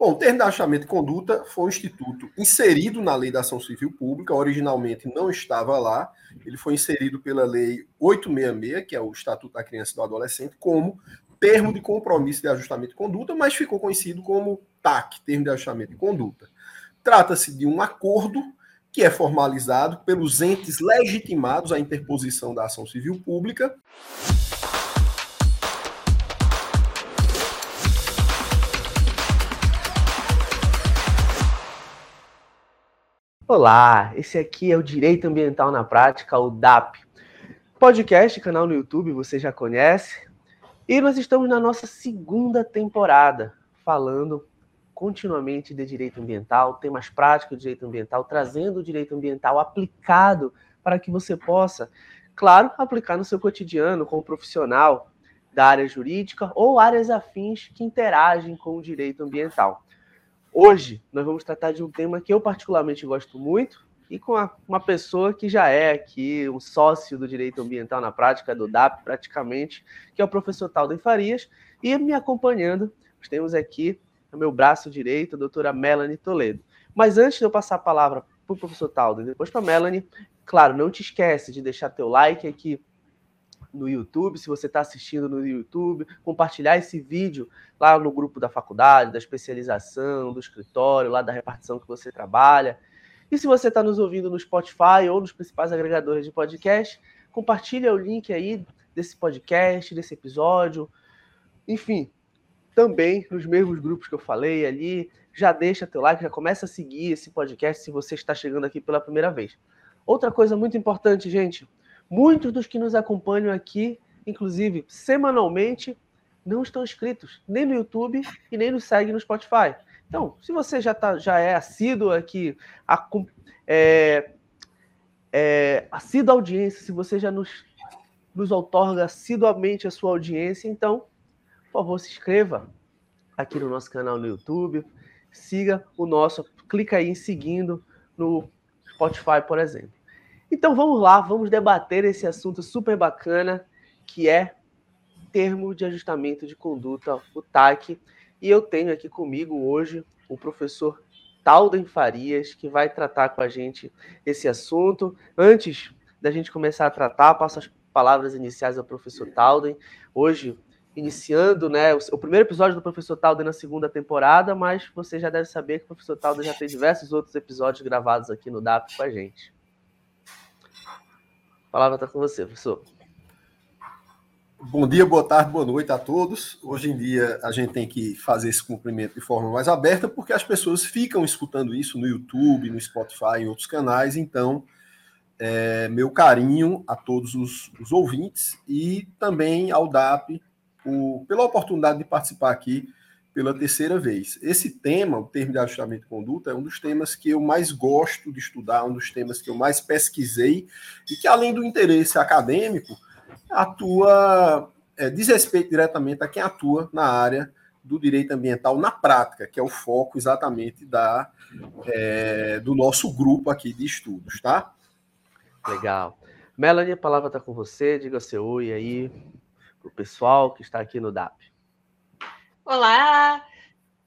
Bom, o termo de ajustamento de conduta foi um instituto inserido na lei da ação civil pública, originalmente não estava lá, ele foi inserido pela lei 866, que é o Estatuto da Criança e do Adolescente, como termo de compromisso de ajustamento de conduta, mas ficou conhecido como TAC, termo de ajustamento de conduta. Trata-se de um acordo que é formalizado pelos entes legitimados à interposição da ação civil pública. Olá, esse aqui é o Direito Ambiental na Prática, o DAP. Podcast, canal no YouTube, você já conhece. E nós estamos na nossa segunda temporada, falando continuamente de direito ambiental, temas práticos de direito ambiental, trazendo o direito ambiental aplicado para que você possa, claro, aplicar no seu cotidiano como profissional da área jurídica ou áreas afins que interagem com o direito ambiental. Hoje nós vamos tratar de um tema que eu particularmente gosto muito e com a, uma pessoa que já é aqui um sócio do direito ambiental na prática do DAP praticamente, que é o professor Talden Farias, e me acompanhando, nós temos aqui no meu braço direito a doutora Melanie Toledo. Mas antes de eu passar a palavra para o professor Talden, depois para a Melanie, claro, não te esquece de deixar teu like aqui no YouTube, se você está assistindo no YouTube, compartilhar esse vídeo lá no grupo da faculdade, da especialização, do escritório, lá da repartição que você trabalha. E se você está nos ouvindo no Spotify ou nos principais agregadores de podcast, compartilha o link aí desse podcast, desse episódio. Enfim, também nos mesmos grupos que eu falei ali, já deixa teu like, já começa a seguir esse podcast se você está chegando aqui pela primeira vez. Outra coisa muito importante, gente, Muitos dos que nos acompanham aqui, inclusive semanalmente, não estão inscritos nem no YouTube e nem nos seguem no Spotify. Então, se você já, tá, já é assíduo aqui, a, é, é, assíduo audiência, se você já nos, nos outorga assiduamente a sua audiência, então, por favor, se inscreva aqui no nosso canal no YouTube, siga o nosso, clica aí em seguindo no Spotify, por exemplo. Então vamos lá, vamos debater esse assunto super bacana que é termo de ajustamento de conduta, o TAC. E eu tenho aqui comigo hoje o professor Talden Farias, que vai tratar com a gente esse assunto. Antes da gente começar a tratar, passo as palavras iniciais ao professor Talden. Hoje, iniciando né, o, primeiro episódio do professor Talden na segunda temporada, mas você já deve saber que o professor Talden já tem diversos outros episódios gravados aqui no DAP com a gente. A palavra está com você, professor. Bom dia, boa tarde, boa noite a todos. Hoje em dia a gente tem que fazer esse cumprimento de forma mais aberta porque as pessoas ficam escutando isso no YouTube, no Spotify, em outros canais. Então, é, meu carinho a todos os, os, ouvintes e também ao DAP o, pela oportunidade de participar aqui pela terceira vez. Esse tema, o termo de ajustamento de conduta, é um dos temas que eu mais gosto de estudar, um dos temas que eu mais pesquisei e que, além do interesse acadêmico, atua, é, diz respeito diretamente a quem atua na área do direito ambiental na prática, que é o foco exatamente da, é, do nosso grupo aqui de estudos, tá? Legal. Melanie, a palavra está com você, diga seu oi aí para o pessoal que está aqui no DAP. Olá,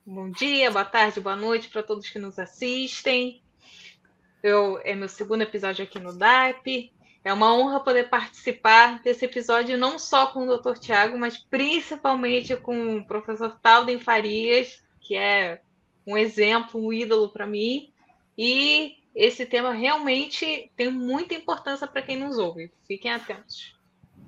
bom dia, boa tarde, boa noite para todos que nos assistem. Eu, é meu segundo episódio aqui no DAP. É uma honra poder participar desse episódio não só com o Dr. Tiago, mas principalmente com o professor Talden Farias, que é um exemplo, um ídolo para mim. E esse tema realmente tem muita importância para quem nos ouve. Fiquem atentos.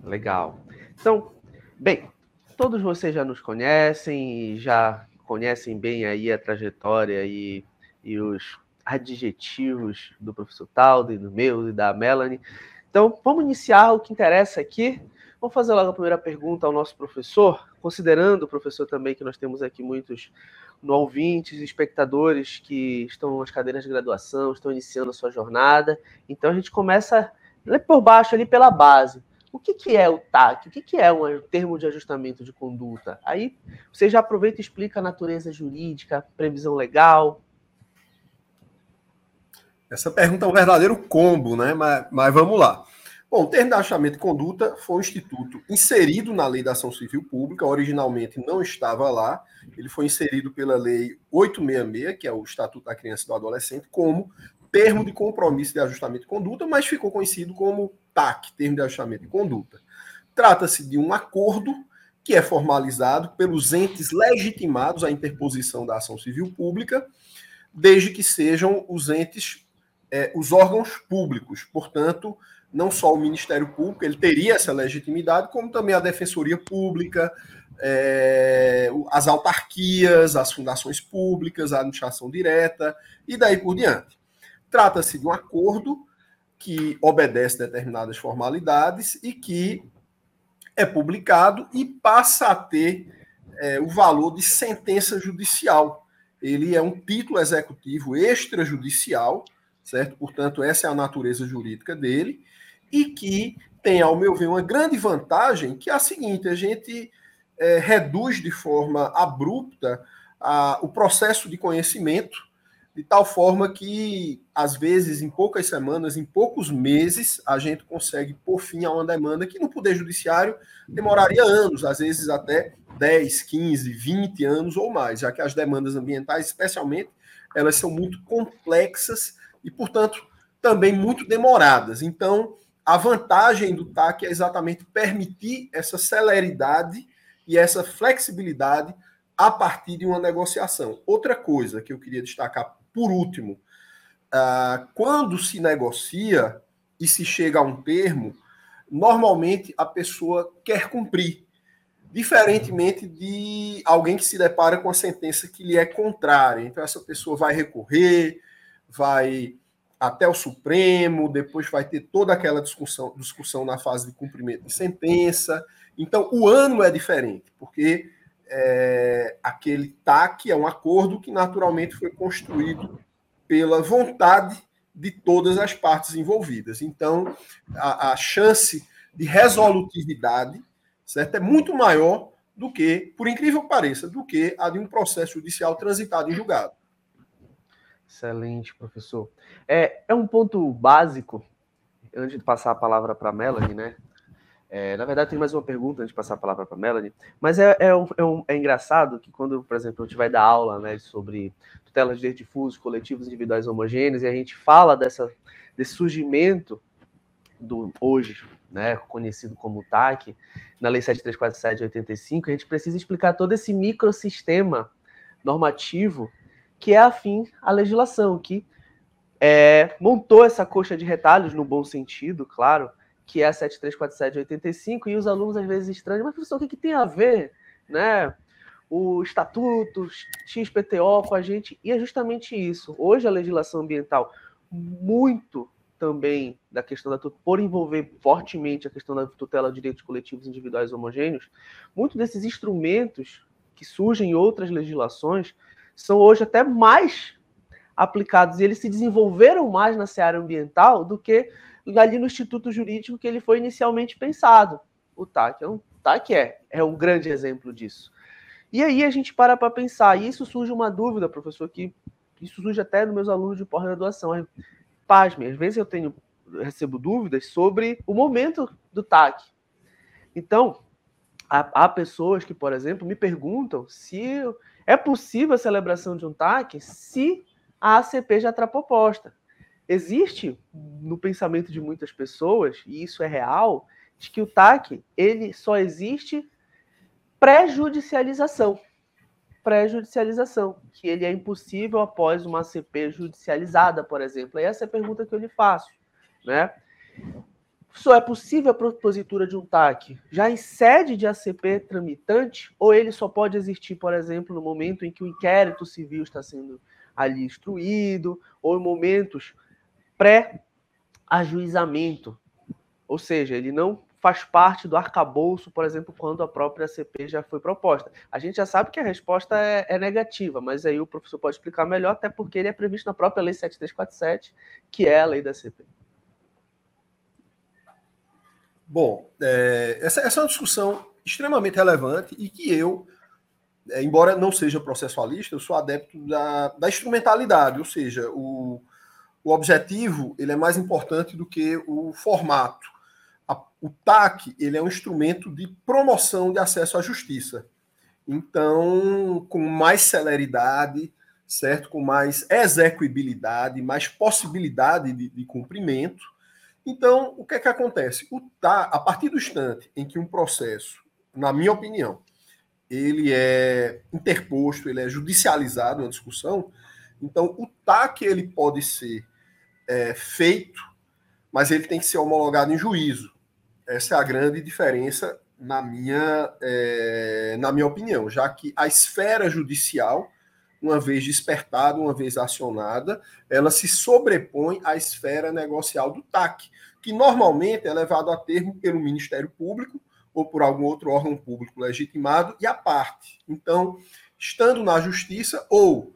Legal. Então, bem, todos vocês já nos conhecem e já conhecem bem aí a trajetória e, e os adjetivos do professor Talden, do meu e da Melanie. Então, vamos iniciar o que interessa aqui. Vamos fazer logo a primeira pergunta ao nosso professor, considerando, professor, também que nós temos aqui muitos ouvintes, espectadores que estão nas cadeiras de graduação, estão iniciando a sua jornada. Então, a gente começa por baixo, ali pela base o que, que é o TAC? O que, que é um termo de ajustamento de conduta? Aí você já aproveita e explica a natureza jurídica, previsão legal. Essa pergunta é um verdadeiro combo, né? Mas, mas vamos lá. Bom, o termo de ajustamento de conduta foi um instituto inserido na Lei da Ação Civil Pública, originalmente não estava lá, ele foi inserido pela Lei 866, que é o Estatuto da Criança e do Adolescente, como termo de compromisso de ajustamento de conduta, mas ficou conhecido como TAC, termo de ajustamento de conduta. Trata-se de um acordo que é formalizado pelos entes legitimados à interposição da ação civil pública, desde que sejam os entes, é, os órgãos públicos, portanto, não só o Ministério Público, ele teria essa legitimidade, como também a Defensoria Pública, é, as autarquias, as fundações públicas, a administração direta e daí por diante. Trata-se de um acordo que obedece determinadas formalidades e que é publicado e passa a ter é, o valor de sentença judicial. Ele é um título executivo extrajudicial, certo? Portanto, essa é a natureza jurídica dele e que tem, ao meu ver, uma grande vantagem, que é a seguinte: a gente é, reduz de forma abrupta a, o processo de conhecimento, de tal forma que, às vezes, em poucas semanas, em poucos meses, a gente consegue pôr fim a uma demanda que no Poder Judiciário demoraria anos, às vezes até 10, 15, 20 anos ou mais, já que as demandas ambientais, especialmente, elas são muito complexas e, portanto, também muito demoradas. Então, a vantagem do TAC é exatamente permitir essa celeridade e essa flexibilidade a partir de uma negociação. Outra coisa que eu queria destacar por último, uh, quando se negocia e se chega a um termo, normalmente a pessoa quer cumprir, diferentemente de alguém que se depara com a sentença que lhe é contrária. Então, essa pessoa vai recorrer, vai até o Supremo, depois vai ter toda aquela discussão, discussão na fase de cumprimento de sentença. Então, o ano é diferente, porque é, aquele TAC é um acordo que naturalmente foi construído pela vontade de todas as partes envolvidas. Então, a, a chance de resolutividade certo, é muito maior do que, por incrível que pareça, do que a de um processo judicial transitado em julgado. Excelente, professor. É, é um ponto básico, antes de passar a palavra para a Melanie, né? É, na verdade, tem mais uma pergunta antes de passar a palavra para a Melanie, mas é, é, um, é, um, é, engraçado que quando, por exemplo, a gente vai dar aula né, sobre tutelas de direitos difusos, coletivos individuais homogêneos, e a gente fala dessa, desse surgimento do hoje, né, conhecido como TAC, na Lei 7347 de 85, a gente precisa explicar todo esse microsistema normativo que é afim à legislação, que é, montou essa coxa de retalhos, no bom sentido, claro, que é a 7347 de 85, e os alunos às vezes estranham, mas professor, o que, que tem a ver, né? O estatuto XPTO com a gente, e é justamente isso. Hoje a legislação ambiental, muito também da questão da por envolver fortemente a questão da tutela de direitos coletivos individuais homogêneos, muitos desses instrumentos que surgem em outras legislações são hoje até mais aplicados e eles se desenvolveram mais na seara ambiental do que ali no instituto jurídico que ele foi inicialmente pensado. O TAC é um, TAC é, é um grande exemplo disso. E aí a gente para para pensar, e isso surge uma dúvida, professor, que isso surge até nos meus alunos de pós-graduação. Pasme, às vezes eu tenho recebo dúvidas sobre o momento do TAC. Então, há, há pessoas que, por exemplo, me perguntam se é possível a celebração de um TAC se a ACP já está proposta. Existe no pensamento de muitas pessoas, e isso é real, de que o TAC ele só existe pré-judicialização. Pré-judicialização, que ele é impossível após uma ACP judicializada, por exemplo. E essa é a pergunta que eu lhe faço. Né? Só é possível a propositura de um TAC já em sede de ACP tramitante, ou ele só pode existir, por exemplo, no momento em que o inquérito civil está sendo ali instruído, ou em momentos pré-ajuizamento. Ou seja, ele não faz parte do arcabouço, por exemplo, quando a própria ACP já foi proposta. A gente já sabe que a resposta é, é, negativa, mas aí o professor pode explicar melhor, até porque ele é previsto na própria Lei 7347, que é a lei da ACP. Bom, é, essa, essa, é uma discussão extremamente relevante e que eu, é, embora não seja processualista, eu sou adepto da, da instrumentalidade, ou seja, o, o objetivo ele é mais importante do que o formato. o TAC ele é um instrumento de promoção de acesso à justiça. Então, com mais celeridade, certo? Com mais execuibilidade, mais possibilidade de, de cumprimento. Então, o que é que acontece? O TAC, a partir do instante em que um processo, na minha opinião, ele é interposto, ele é judicializado na discussão, então o TAC ele pode ser é, feito, mas ele tem que ser homologado em juízo. Essa é a grande diferença na minha, é, na minha opinião, já que a esfera judicial, uma vez despertada, uma vez acionada, ela se sobrepõe à esfera negocial do TAC, que normalmente é levado a termo pelo Ministério Público ou por algum outro órgão público legitimado e a parte. Então, estando na justiça, ou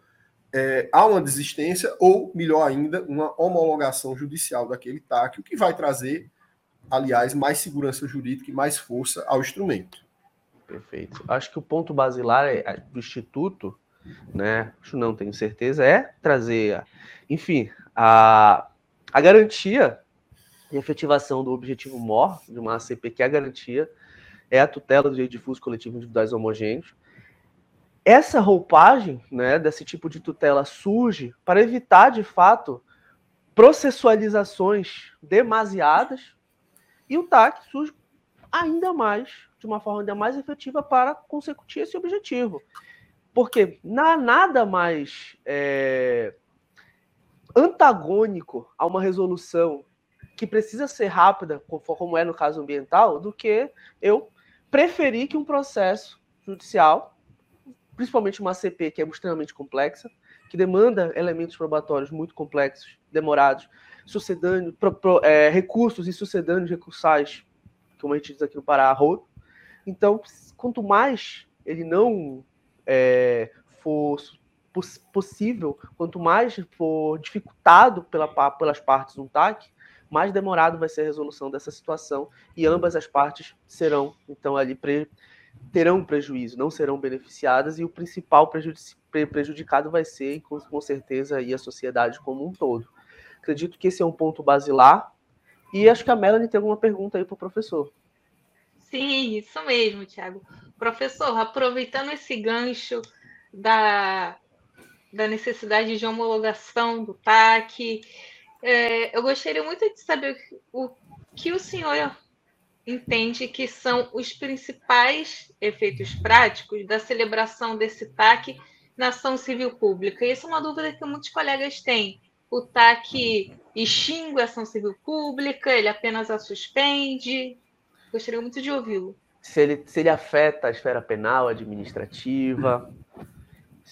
é, há uma desistência, ou, melhor ainda, uma homologação judicial daquele TAC, o que vai trazer, aliás, mais segurança jurídica e mais força ao instrumento. Perfeito. Acho que o ponto basilar é, do Instituto, né? Acho não, tenho certeza, é trazer, enfim, a, a garantia de efetivação do objetivo MOR, de uma ACP, que é a garantia é a tutela do direito difuso coletivo individuais homogêneos. Essa roupagem né, desse tipo de tutela surge para evitar, de fato, processualizações demasiadas e o TAC surge ainda mais, de uma forma ainda mais efetiva para consecutir esse objetivo. Porque não há nada mais é, antagônico a uma resolução que precisa ser rápida, como é no caso ambiental, do que eu preferir que um processo judicial, principalmente uma CP que é extremamente complexa, que demanda elementos probatórios muito complexos, demorados, sucedâneos, pro, pro, é, recursos e sucedâneos recursais, como a gente diz aqui no Pará, rodo. Então, quanto mais ele não é, for possível, quanto mais for dificultado pela, pelas partes um TAC, mais demorado vai ser a resolução dessa situação e ambas as partes serão, então, ali pre terão prejuízo, não serão beneficiadas e o principal prejudicado vai ser, com, certeza, aí, a sociedade como um todo. Acredito que esse é um ponto basilar e acho que a Melanie tem alguma pergunta aí para o professor. Sim, isso mesmo, Tiago. Professor, aproveitando esse gancho da, da necessidade de homologação do TAC, é, eu gostaria muito de saber o que o senhor entende que são os principais efeitos práticos da celebração desse TAC na ação civil pública. E essa é uma dúvida que muitos colegas têm. O TAC extingue a ação civil pública, ele apenas a suspende? Gostaria muito de ouvi-lo. Se ele, se ele afeta a esfera penal, administrativa,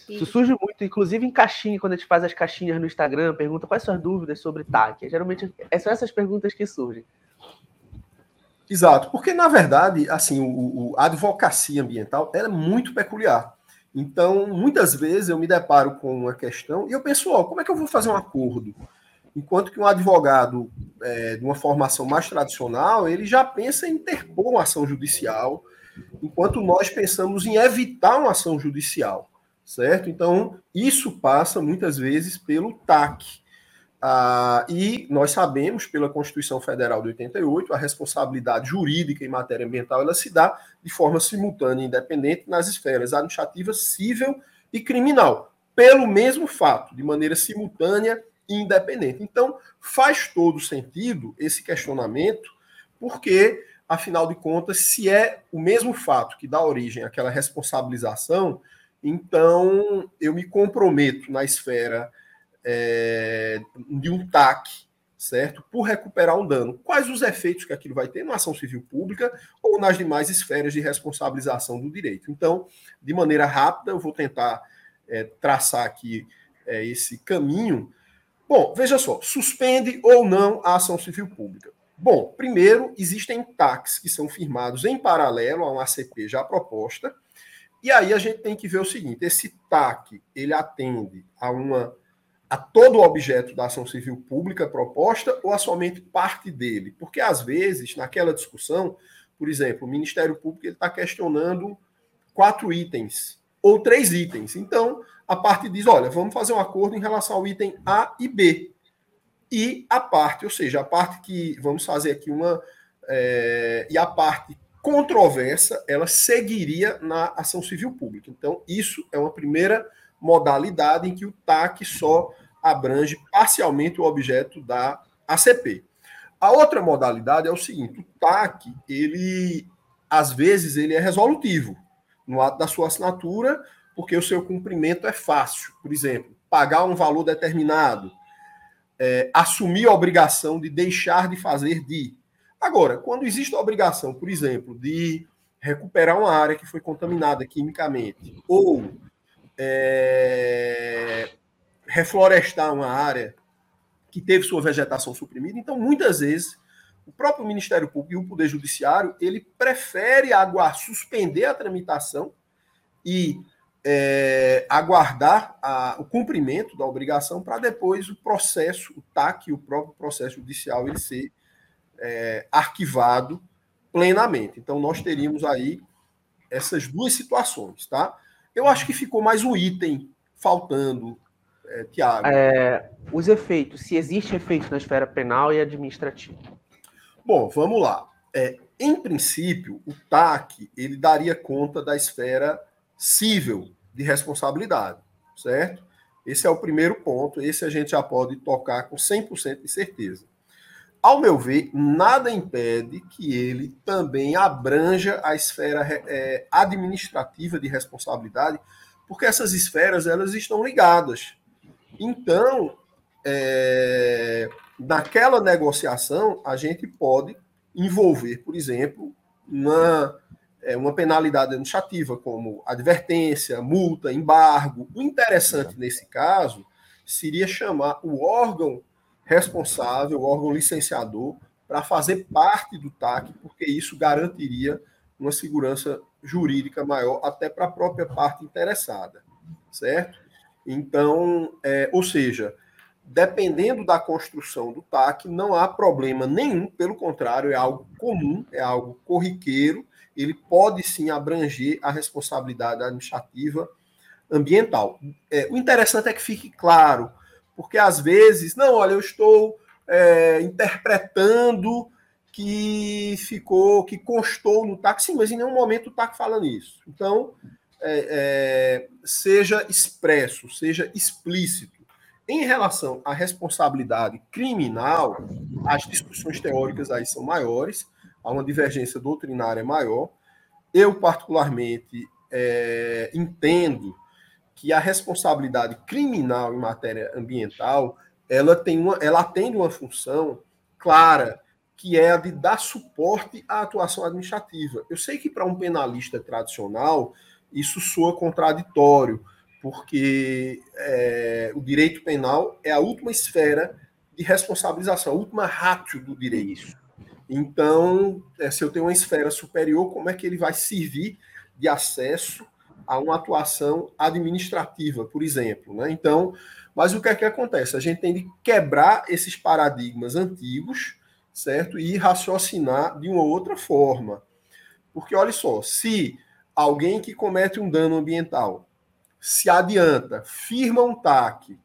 isso surge muito, inclusive em caixinha, quando a gente faz as caixinhas no Instagram, pergunta quais suas dúvidas sobre TAC. Geralmente é são essas perguntas que surgem. Exato, porque na verdade, assim, o, o, a advocacia ambiental é muito peculiar. Então, muitas vezes eu me deparo com uma questão e eu penso, ó, como é que eu vou fazer um acordo? Enquanto que um advogado é, de uma formação mais tradicional, ele já pensa em interpor uma ação judicial, enquanto nós pensamos em evitar uma ação judicial certo? Então, isso passa muitas vezes pelo TAC. Ah, e nós sabemos, pela Constituição Federal de 88, a responsabilidade jurídica em matéria ambiental ela se dá de forma simultânea e independente nas esferas administrativa, civil e criminal, pelo mesmo fato, de maneira simultânea e independente. Então, faz todo sentido esse questionamento, porque, afinal de contas, se é o mesmo fato que dá origem àquela responsabilização, então, eu me comprometo na esfera é, de um TAC, certo? Por recuperar um dano. Quais os efeitos que aquilo vai ter na ação civil pública ou nas demais esferas de responsabilização do direito? Então, de maneira rápida, eu vou tentar é, traçar aqui é, esse caminho. Bom, veja só, suspende ou não a ação civil pública. Bom, primeiro, existem TACs que são firmados em paralelo a uma ACP já proposta, e aí a gente tem que ver o seguinte: esse TAC ele atende a uma a todo o objeto da ação civil pública proposta ou a somente parte dele? Porque às vezes naquela discussão, por exemplo, o Ministério Público está questionando quatro itens ou três itens. Então a parte diz: olha, vamos fazer um acordo em relação ao item A e B. E a parte, ou seja, a parte que vamos fazer aqui uma é, e a parte controversa ela seguiria na ação civil pública. Então, isso é uma primeira modalidade em que o TAC só abrange parcialmente o objeto da ACP. A outra modalidade é o seguinte: o TAC, ele às vezes ele é resolutivo no ato da sua assinatura, porque o seu cumprimento é fácil. Por exemplo, pagar um valor determinado, é, assumir a obrigação de deixar de fazer de. Agora, quando existe a obrigação, por exemplo, de recuperar uma área que foi contaminada quimicamente, ou é, reflorestar uma área que teve sua vegetação suprimida, então muitas vezes o próprio Ministério Público e o Poder Judiciário ele prefere aguardar, suspender a tramitação e é, aguardar a, o cumprimento da obrigação para depois o processo, o TAC, o próprio processo judicial, ele ser é, arquivado plenamente. Então, nós teríamos aí essas duas situações, tá? Eu acho que ficou mais um item faltando, é, Tiago. É, os efeitos, se existe efeito na esfera penal e administrativa. Bom, vamos lá. É, em princípio, o TAC ele daria conta da esfera cível de responsabilidade, certo? Esse é o primeiro ponto, esse a gente já pode tocar com 100% de certeza. Ao meu ver, nada impede que ele também abranja a esfera é, administrativa de responsabilidade, porque essas esferas elas estão ligadas. Então, é, naquela negociação, a gente pode envolver, por exemplo, uma é, uma penalidade administrativa, como advertência, multa, embargo. O interessante nesse caso seria chamar o órgão responsável, órgão licenciador, para fazer parte do TAC, porque isso garantiria uma segurança jurídica maior até para a própria parte interessada, certo? Então, é, ou seja, dependendo da construção do TAC, não há problema nenhum, pelo contrário, é algo comum, é algo corriqueiro, ele pode sim abranger a responsabilidade administrativa ambiental. É, o interessante é que fique claro, porque às vezes, não, olha, eu estou é, interpretando que ficou, que constou no TAC, sim, mas em nenhum momento o TAC fala nisso. Então, é, é, seja expresso, seja explícito. Em relação à responsabilidade criminal, as discussões teóricas aí são maiores, há uma divergência doutrinária maior. Eu, particularmente, é, entendo que a responsabilidade criminal em matéria ambiental ela tem uma, ela atende uma função clara que é a de dar suporte à atuação administrativa. Eu sei que para um penalista tradicional isso soa contraditório, porque é, o direito penal é a última esfera de responsabilização, a última ratio do direito. Então, é, se eu tenho uma esfera superior, como é que ele vai servir de acesso a uma atuação administrativa, por exemplo? Né? Então, mas o que é que acontece? A gente tem de quebrar esses paradigmas antigos, certo? E raciocinar de uma outra forma. Porque, olha só, se alguém que comete um dano ambiental se adianta, firma um TAC,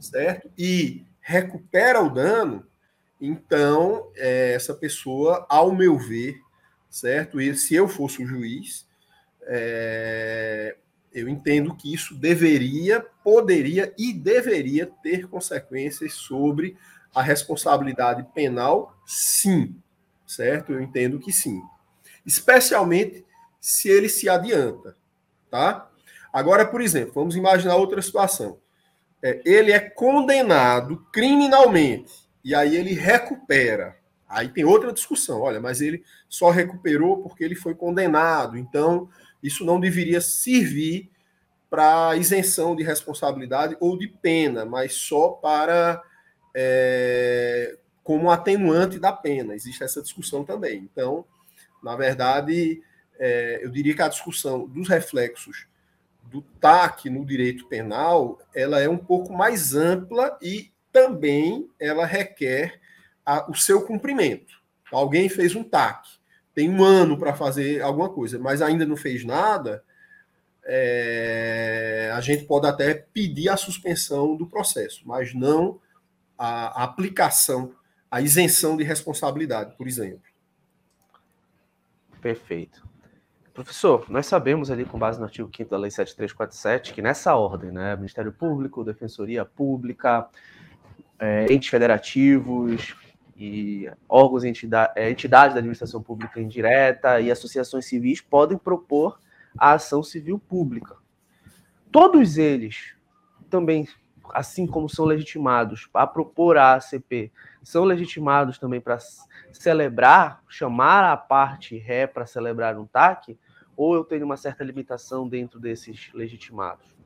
certo? E recupera o dano, então, é, essa pessoa, ao meu ver, certo? E se eu fosse o juiz, é, eu entendo que isso deveria, poderia e deveria ter consequências sobre a responsabilidade penal, sim, certo? Eu entendo que sim. Especialmente se ele se adianta, tá? Agora, por exemplo, vamos imaginar outra situação. É, ele é condenado criminalmente e aí ele recupera. Aí tem outra discussão, olha, mas ele só recuperou porque ele foi condenado, então isso não deveria servir para isenção de responsabilidade ou de pena, mas só para é, como atenuante da pena. Existe essa discussão também. Então, na verdade, é, eu diria que a discussão dos reflexos do TAC no direito penal, ela é um pouco mais ampla e também ela requer a, o seu cumprimento. Alguém fez um TAC, tem um ano para fazer alguma coisa, mas ainda não fez nada, é, a gente pode até pedir a suspensão do processo, mas não a, a aplicação, a isenção de responsabilidade, por exemplo. Perfeito. Professor, nós sabemos ali, com base no artigo 5 da Lei 7347, que nessa ordem, né, Ministério Público, Defensoria Pública, é, entes federativos e órgãos e é, entidades da administração pública indireta e associações civis podem propor a ação civil pública. Todos eles também, assim como são legitimados a propor a ACP, são legitimados também para celebrar, chamar a parte ré para celebrar um TAC, ou eu tenho uma certa limitação dentro desses legitimados?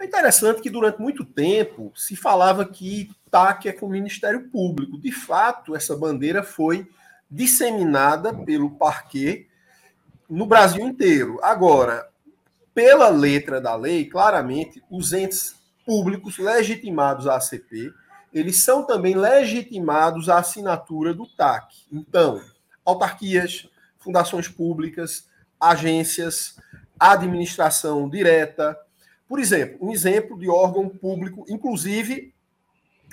É interessante que durante muito tempo se falava que TAC é com o Ministério Público. De fato, essa bandeira foi disseminada pelo parquê no Brasil inteiro. Agora, pela letra da lei, claramente, os entes públicos legitimados à ACP, eles são também legitimados à assinatura do TAC. Então, autarquias, fundações públicas, agências, administração direta. Por exemplo, um exemplo de órgão público, inclusive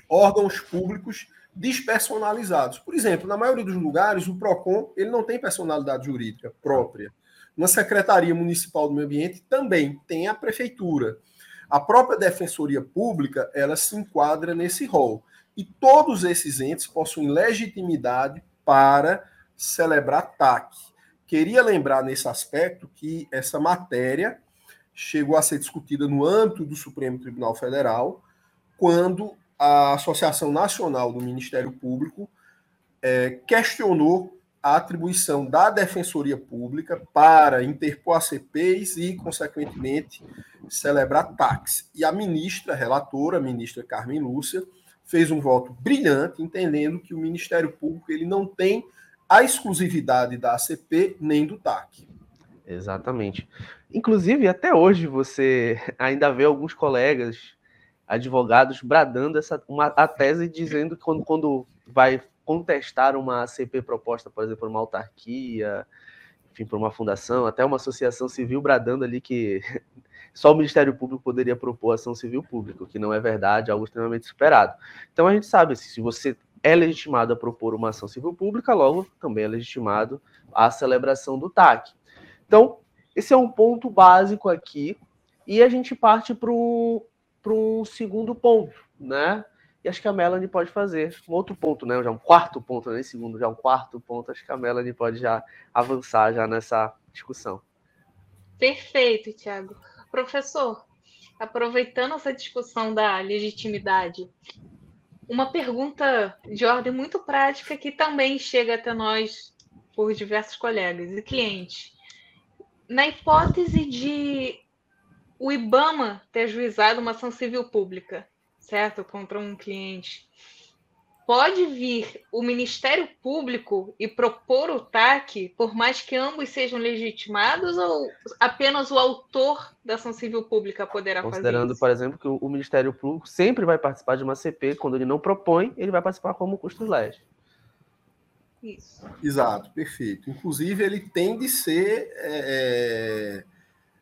órgãos públicos despersonalizados. Por exemplo, na maioria dos lugares, o PROCON ele não tem personalidade jurídica própria. Na Secretaria Municipal do Meio Ambiente também tem a prefeitura. A própria Defensoria Pública, ela se enquadra nesse rol. E todos esses entes possuem legitimidade para celebrar TAC. Queria lembrar nesse aspecto que essa matéria chegou a ser discutida no âmbito do Supremo Tribunal Federal, quando a Associação Nacional do Ministério Público é, questionou a atribuição da Defensoria Pública para interpor ACPs e, consequentemente, celebrar taxas. E a ministra, relatora, a ministra Carmen Lúcia, fez um voto brilhante, entendendo que o Ministério Público ele não tem a exclusividade da ACP nem do TAC. Exatamente. Inclusive, até hoje você ainda vê alguns colegas advogados bradando essa, uma, a tese dizendo que quando, quando vai contestar uma ACP proposta, por exemplo, uma autarquia, enfim, por uma fundação, até uma associação civil bradando ali que só o Ministério Público poderia propor ação civil pública, o que não é verdade, algo extremamente superado. Então a gente sabe, se você é legitimado a propor uma ação civil pública, logo também é legitimado a celebração do TAC. Então, esse é um ponto básico aqui, e a gente parte para um segundo ponto, né? E acho que a Melanie pode fazer um outro ponto, né? Já um quarto ponto, nem né? segundo, já um quarto ponto, acho que a Melanie pode já avançar já nessa discussão. Perfeito, Tiago. Professor, aproveitando essa discussão da legitimidade, uma pergunta de ordem muito prática que também chega até nós por diversos colegas e clientes. Na hipótese de o IBAMA ter ajuizado uma ação civil pública, certo? Contra um cliente, pode vir o Ministério Público e propor o TAC, por mais que ambos sejam legitimados, ou apenas o autor da ação civil pública poderá fazer Considerando, por exemplo, que o Ministério Público sempre vai participar de uma CP, quando ele não propõe, ele vai participar como custo lege. Isso. Exato, perfeito. Inclusive, ele tem de ser é,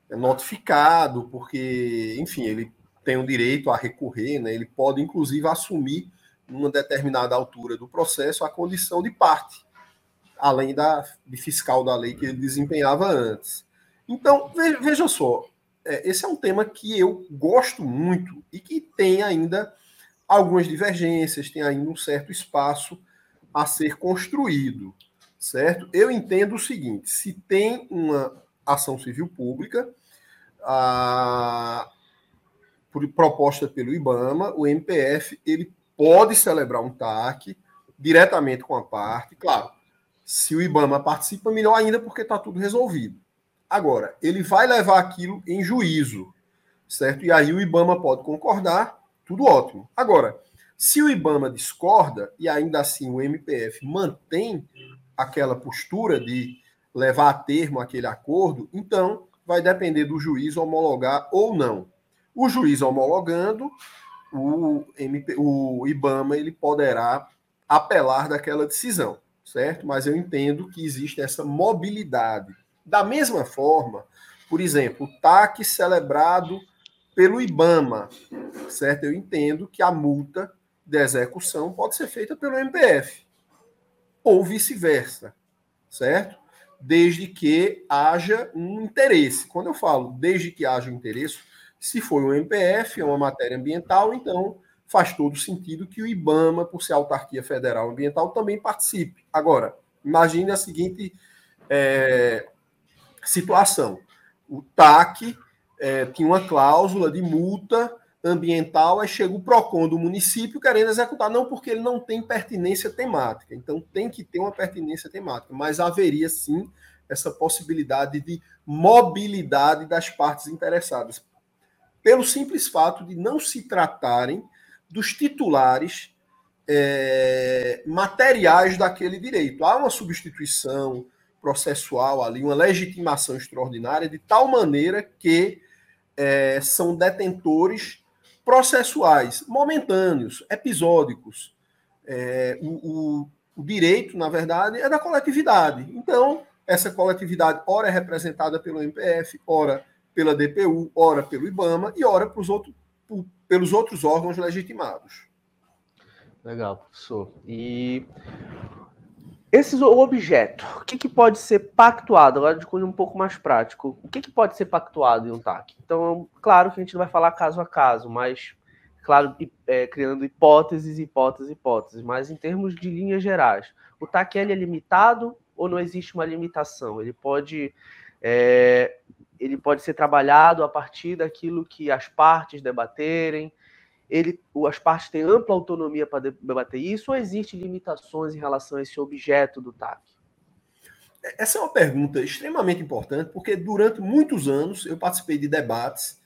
é, notificado, porque, enfim, ele tem o direito a recorrer, né? ele pode, inclusive, assumir numa determinada altura do processo, a condição de parte, além da de fiscal da lei que ele desempenhava antes. Então, veja só, é, esse é um tema que eu gosto muito e que tem ainda algumas divergências, tem ainda um certo espaço a ser construído, certo? Eu entendo o seguinte: se tem uma ação civil pública, a, por, proposta pelo IBAMA, o MPF ele pode celebrar um TAC diretamente com a parte. Claro, se o IBAMA participa, melhor ainda, porque está tudo resolvido. Agora, ele vai levar aquilo em juízo, certo? E aí o IBAMA pode concordar, tudo ótimo. Agora, se o IBAMA discorda e ainda assim o MPF mantém aquela postura de levar a termo aquele acordo, então vai depender do juiz homologar ou não. O juiz homologando, o, MP, o IBAMA ele poderá apelar daquela decisão, certo? Mas eu entendo que existe essa mobilidade. Da mesma forma, por exemplo, o TAC celebrado pelo IBAMA, certo? Eu entendo que a multa de execução pode ser feita pelo MPF, ou vice-versa, certo? desde que haja um interesse. Quando eu falo desde que haja um interesse, se for um MPF, é uma matéria ambiental, então faz todo sentido que o IBAMA, por ser autarquia federal ambiental, também participe. Agora, imagine a seguinte é, situação: o TAC é, tinha uma cláusula de multa ambiental, aí chega o PROCON do município querendo executar, não porque ele não tem pertinência temática, então tem que ter uma pertinência temática, mas haveria sim essa possibilidade de mobilidade das partes interessadas, pelo simples fato de não se tratarem dos titulares é, materiais daquele direito. Há uma substituição processual ali, uma legitimação extraordinária, de tal maneira que é, são detentores processuais, momentâneos, episódicos. É, o, o, o, direito, na verdade, é da coletividade. Então, essa coletividade, ora é representada pelo MPF, ora pela DPU, ora pelo IBAMA e ora outro, por, pelos outros órgãos legitimados. Legal, professor. E esse objeto, o que, que pode ser pactuado? Agora de um pouco mais prático. O que, que pode ser pactuado em um TAC? Então, claro que a gente não vai falar caso a caso, mas, claro, é, criando hipóteses, hipóteses, hipóteses. Mas em termos de linhas gerais, o TAC ele é limitado ou não existe uma limitação? Ele pode, é, ele pode ser trabalhado a partir daquilo que as partes debaterem, ele, as partes têm ampla autonomia para debater isso ou existem limitações em relação a esse objeto do TAC? Essa é uma pergunta extremamente importante, porque durante muitos anos eu participei de debates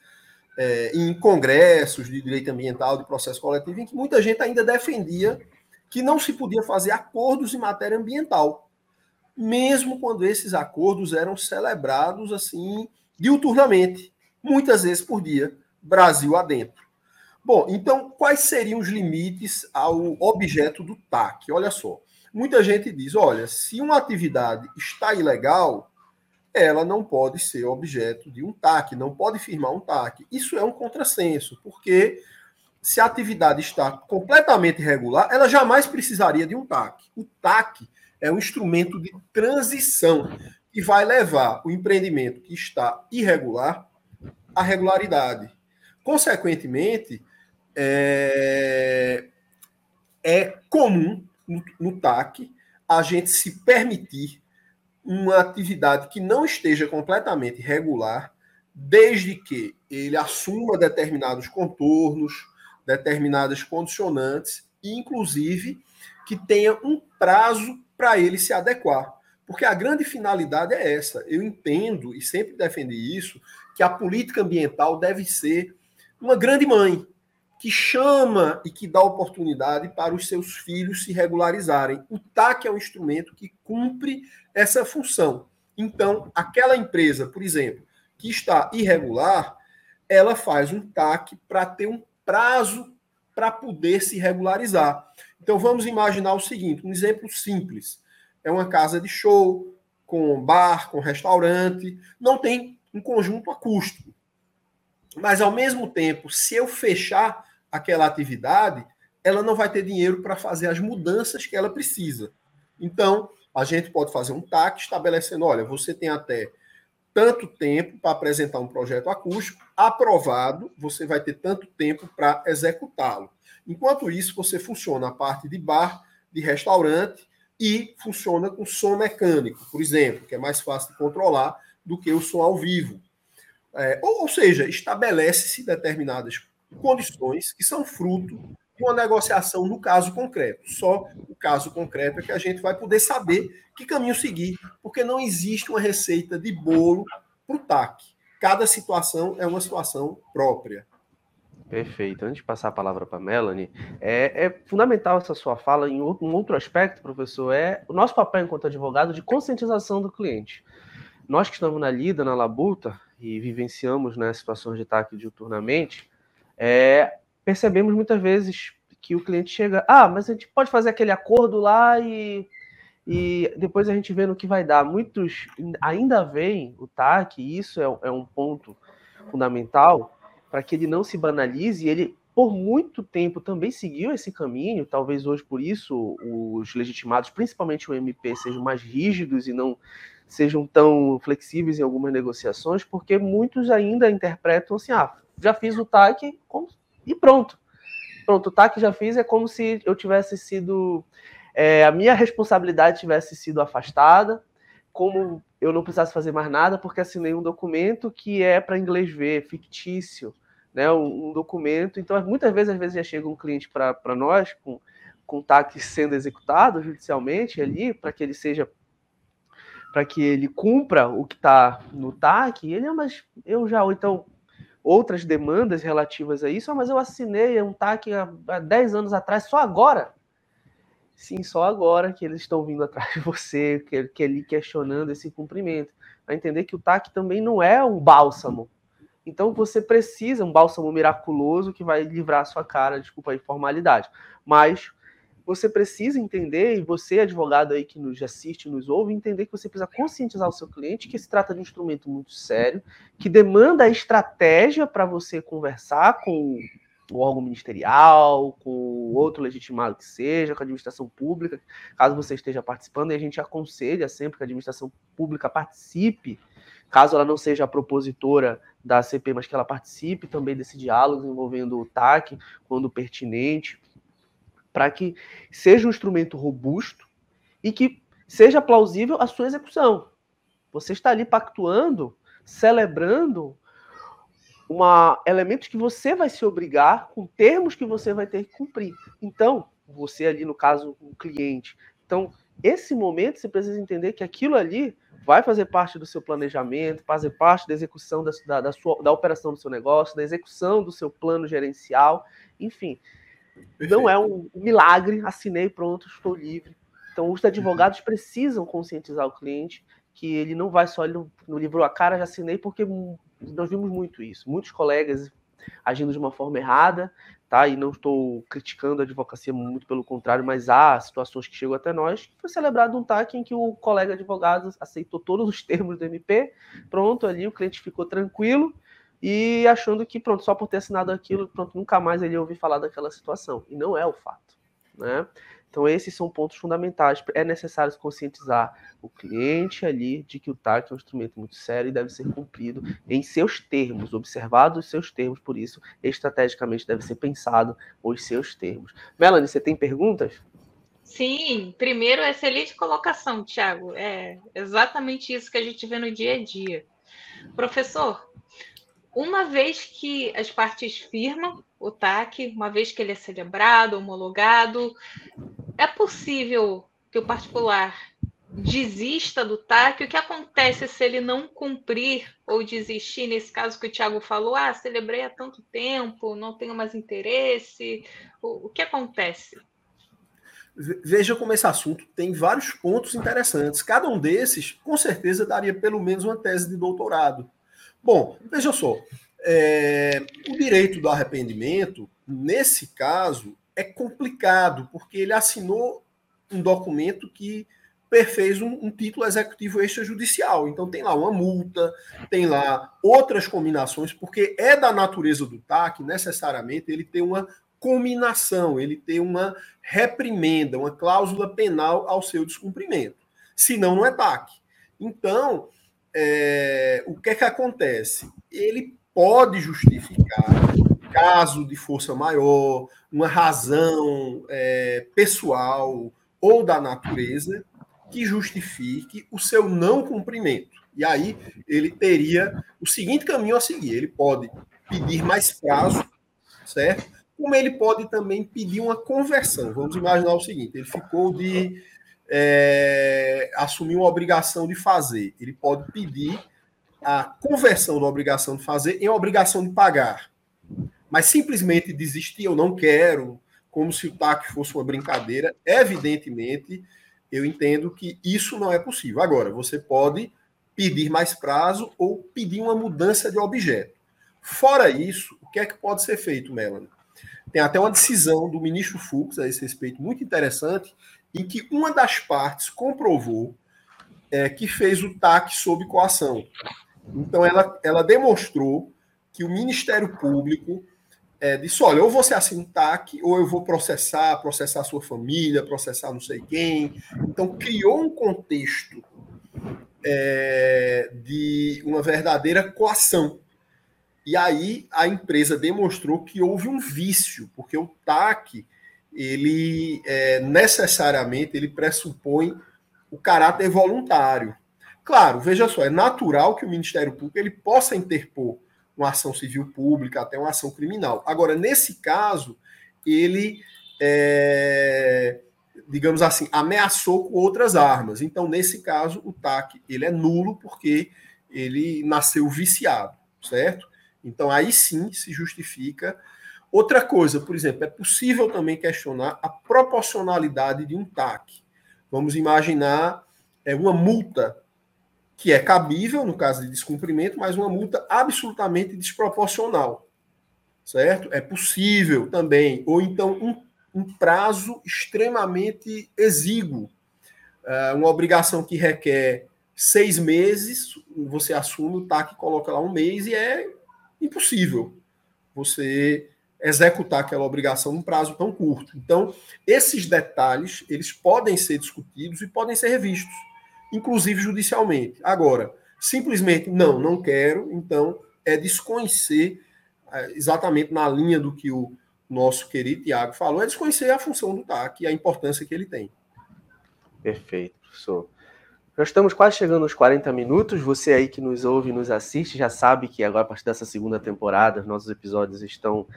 é, em congressos de direito ambiental, de processo coletivo, em que muita gente ainda defendia que não se podia fazer acordos em matéria ambiental, mesmo quando esses acordos eram celebrados assim diuturnamente, muitas vezes por dia, Brasil adentro. Bom, então quais seriam os limites ao objeto do TAC? Olha só, muita gente diz: olha, se uma atividade está ilegal, ela não pode ser objeto de um TAC, não pode firmar um TAC. Isso é um contrassenso, porque se a atividade está completamente irregular, ela jamais precisaria de um TAC. O TAC é um instrumento de transição que vai levar o empreendimento que está irregular à regularidade. Consequentemente, é, é comum no, no TAC a gente se permitir uma atividade que não esteja completamente regular, desde que ele assuma determinados contornos, determinadas condicionantes, e inclusive que tenha um prazo para ele se adequar. Porque a grande finalidade é essa. Eu entendo e sempre defendi isso, que a política ambiental deve ser uma grande mãe, que chama e que dá oportunidade para os seus filhos se regularizarem. O TAC é um instrumento que cumpre essa função. Então, aquela empresa, por exemplo, que está irregular, ela faz um TAC para ter um prazo para poder se regularizar. Então, vamos imaginar o seguinte: um exemplo simples. É uma casa de show, com bar, com restaurante, não tem um conjunto acústico. Mas, ao mesmo tempo, se eu fechar aquela atividade, ela não vai ter dinheiro para fazer as mudanças que ela precisa. Então, a gente pode fazer um TAC estabelecendo: olha, você tem até tanto tempo para apresentar um projeto acústico, aprovado, você vai ter tanto tempo para executá-lo. Enquanto isso, você funciona a parte de bar, de restaurante e funciona com som mecânico, por exemplo, que é mais fácil de controlar do que o som ao vivo. É, ou, ou seja, estabelece-se determinadas condições que são fruto de uma negociação no caso concreto. Só o caso concreto é que a gente vai poder saber que caminho seguir, porque não existe uma receita de bolo para o TAC. Cada situação é uma situação própria. Perfeito. Antes de passar a palavra para a Melanie, é, é, fundamental essa sua fala em um outro aspecto, professor, é o nosso papel enquanto advogado de conscientização do cliente. Nós que estamos na lida, na labuta, e vivenciamos né, situações de TAC diuturnamente, é, percebemos muitas vezes que o cliente chega, ah, mas a gente pode fazer aquele acordo lá e, e depois a gente vê no que vai dar. Muitos ainda veem o TAC, e isso é, é um ponto fundamental para que ele não se banalize. Ele, por muito tempo, também seguiu esse caminho. Talvez hoje, por isso, os legitimados, principalmente o MP, sejam mais rígidos e não sejam tão flexíveis em algumas negociações, porque muitos ainda interpretam assim, ah, já fiz o TAC e pronto. Pronto, o TAC já fiz, é como se eu tivesse sido, é, a minha responsabilidade tivesse sido afastada, como eu não precisasse fazer mais nada, porque assinei um documento que é para inglês ver, fictício, né, um, um, documento. Então, muitas vezes, às vezes já chega um cliente para nós com, com TAC sendo executado judicialmente ali, para que ele seja para que ele cumpra o que está no TAC, ele, ah, mas eu já, ou então, outras demandas relativas a isso, ah, mas eu assinei um TAC há, há 10 anos atrás, só agora. Sim, só agora que eles estão vindo atrás de você, que, que ele questionando esse cumprimento. A entender que o TAC também não é um bálsamo. Então você precisa um bálsamo miraculoso que vai livrar a sua cara, desculpa a informalidade. Mas você precisa entender, e você, advogado aí que nos assiste, nos ouve, entender que você precisa conscientizar o seu cliente que se trata de um instrumento muito sério, que demanda estratégia para você conversar com o órgão ministerial, com outro legitimado que seja, com a administração pública, caso você esteja participando, e a gente aconselha sempre que a administração pública participe, caso ela não seja a propositora da CP, mas que ela participe também desse diálogo envolvendo o TAC, quando pertinente, para que seja um instrumento robusto e que seja plausível a sua execução. Você está ali pactuando, celebrando uma elementos que você vai se obrigar com termos que você vai ter que cumprir. Então, você ali no caso o cliente. Então, esse momento você precisa entender que aquilo ali vai fazer parte do seu planejamento, fazer parte da execução da, da, da, sua, da operação do seu negócio, da execução do seu plano gerencial, enfim. Perfeito. Não é um milagre, assinei, pronto, estou livre. Então, os advogados precisam conscientizar o cliente que ele não vai só no, livro a cara, já assinei, porque nós vimos muito isso. Muitos colegas agindo de uma forma errada, tá? E não estou criticando a advocacia, muito pelo contrário, mas há situações que chegam até nós foi celebrado um TAC em que o colega advogado aceitou todos os termos do MP, pronto, ali o cliente ficou tranquilo, e achando que, pronto, só por ter assinado aquilo, pronto, nunca mais ele ia ouvir falar daquela situação. E não é o fato, né? Então, esses são pontos fundamentais. É necessário conscientizar o cliente ali de que o TAC é um instrumento muito sério e deve ser cumprido em seus termos, observados os seus termos, por isso, estrategicamente deve ser pensado os seus termos. Melanie, você tem perguntas? Sim, primeiro, excelente colocação, Tiago. É exatamente isso que a gente vê no dia a dia. Professor, uma vez que as partes firmam o TAC, uma vez que ele é celebrado, homologado, é possível que o particular desista do TAC? O que acontece se ele não cumprir ou desistir? Nesse caso que o Tiago falou, ah, celebrei há tanto tempo, não tenho mais interesse. O, o que acontece? Veja como esse assunto tem vários pontos interessantes. Cada um desses, com certeza, daria pelo menos uma tese de doutorado. Bom, veja só. É, o direito do arrependimento, nesse caso, é complicado, porque ele assinou um documento que perfez um, um, título executivo extrajudicial. Então tem lá uma multa, tem lá outras combinações, porque é da natureza do TAC, necessariamente, ele tem uma combinação, ele tem uma reprimenda, uma cláusula penal ao seu descumprimento. Senão, não é TAC. Então, é, o que é que acontece? Ele pode justificar caso de força maior, uma razão é, pessoal ou da natureza que justifique o seu não cumprimento. E aí ele teria o seguinte caminho a seguir: ele pode pedir mais prazo, certo? Como ele pode também pedir uma conversão. Vamos imaginar o seguinte: ele ficou de é, assumir uma obrigação de fazer. Ele pode pedir a conversão da obrigação de fazer em obrigação de pagar. Mas simplesmente desistir, eu não quero, como se o TAC fosse uma brincadeira, evidentemente, eu entendo que isso não é possível. Agora, você pode pedir mais prazo ou pedir uma mudança de objeto. Fora isso, o que é que pode ser feito, Melanie? Tem até uma decisão do ministro Fux a esse respeito muito interessante, em que uma das partes comprovou é, que fez o TAC sob coação. Então, ela, ela demonstrou que o Ministério Público é, disse: olha, ou você assina um TAC, ou eu vou processar, processar sua família, processar não sei quem. Então, criou um contexto é, de uma verdadeira coação. E aí a empresa demonstrou que houve um vício, porque o TAC, ele é, necessariamente ele pressupõe o caráter voluntário. Claro, veja só, é natural que o Ministério Público ele possa interpor uma ação civil pública, até uma ação criminal. Agora, nesse caso, ele, é, digamos assim, ameaçou com outras armas. Então, nesse caso, o TAC ele é nulo porque ele nasceu viciado, certo? Então, aí sim se justifica. Outra coisa, por exemplo, é possível também questionar a proporcionalidade de um TAC. Vamos imaginar é, uma multa que é cabível no caso de descumprimento, mas uma multa absolutamente desproporcional. Certo? É possível também, ou então um, um prazo extremamente exíguo. Uh, uma obrigação que requer seis meses, você assume o TAC coloca lá um mês e é impossível você executar aquela obrigação num prazo tão curto. Então, esses detalhes, eles podem ser discutidos e podem ser revistos, inclusive judicialmente. Agora, simplesmente não, não quero, então é desconhecer é, exatamente na linha do que o nosso querido Tiago falou, é desconhecer a função do TAC e a importância que ele tem. Perfeito, professor. Nós estamos quase chegando aos 40 minutos. Você aí que nos ouve e nos assiste já sabe que agora, a partir dessa segunda temporada, nossos episódios estão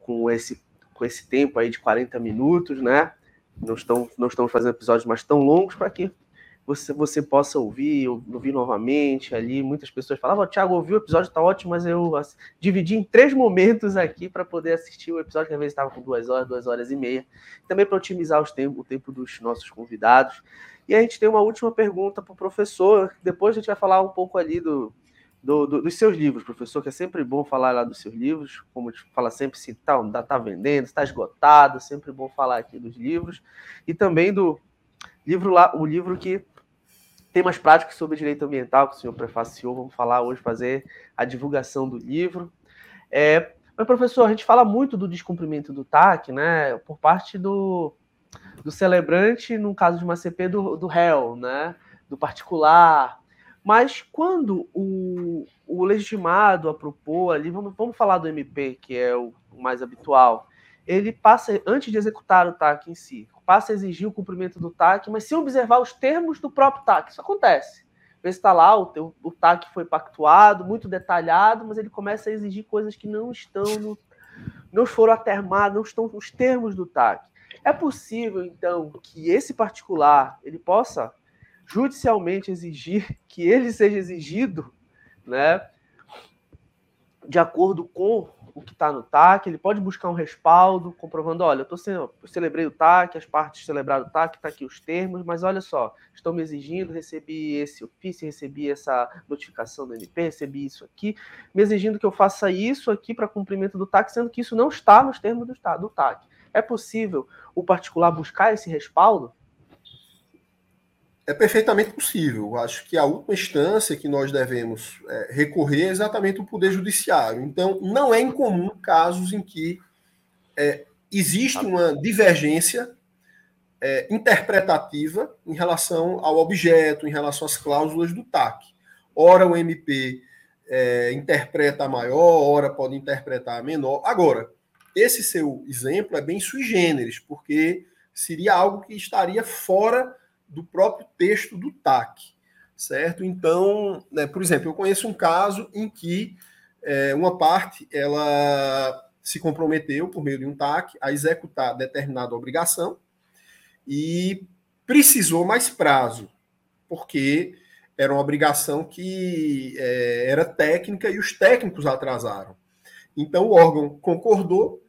com esse, com esse tempo aí de 40 minutos, né? Não, estão, não estamos fazendo episódios mais tão longos para que você, você possa ouvir, ouvir novamente ali. Muitas pessoas falavam, Thiago, ouvi o episódio, está ótimo, mas eu assim, dividi em três momentos aqui para poder assistir o episódio, que às vezes estava com duas horas, duas horas e meia. Também para otimizar os tempos, o tempo dos nossos convidados. E a gente tem uma última pergunta para o professor. Depois a gente vai falar um pouco ali do, do, do, dos seus livros, professor, que é sempre bom falar lá dos seus livros, como a gente fala sempre, se tá, tá vendendo, está esgotado, sempre bom falar aqui dos livros. E também do livro lá, o livro que tem mais práticas sobre direito ambiental, que o senhor prefaciou, vamos falar hoje, fazer a divulgação do livro. É, mas, professor, a gente fala muito do descumprimento do TAC, né, por parte do, do celebrante, no caso de uma CP do, do réu, né? do particular. Mas quando o, o legitimado apropou ali, vamos, vamos falar do MP, que é o mais habitual, ele passa, antes de executar o TAC em si, passa a exigir o cumprimento do TAC, mas sem observar os termos do próprio TAC. Isso acontece. Vê se está lá, o, o TAC foi pactuado, muito detalhado, mas ele começa a exigir coisas que não estão no, não foram atermadas, não estão nos termos do TAC. É possível, então, que esse particular ele possa judicialmente exigir que ele seja exigido, né, de acordo com o que está no TAC, ele pode buscar um respaldo comprovando, olha, eu, tô eu celebrei o TAC, as partes celebraram o TAC, está aqui os termos, mas olha só, estão me exigindo, recebi esse ofício, recebi essa notificação do MP, recebi isso aqui, me exigindo que eu faça isso aqui para cumprimento do TAC, sendo que isso não está nos termos do, do TAC. É possível o particular buscar esse respaldo? É perfeitamente possível. Acho que a última instância que nós devemos é, recorrer é exatamente o Poder Judiciário. Então, não é incomum casos em que é, existe uma divergência é, interpretativa em relação ao objeto, em relação às cláusulas do TAC. Ora, o MP é, interpreta a maior, ora pode interpretar a menor. Agora, esse seu exemplo é bem sui generis, porque seria algo que estaria fora do próprio texto do TAC, certo? Então, né, por exemplo, eu conheço um caso em que é, uma parte ela se comprometeu por meio de um TAC a executar determinada obrigação e precisou mais prazo, porque era uma obrigação que é, era técnica e os técnicos atrasaram. Então o órgão concordou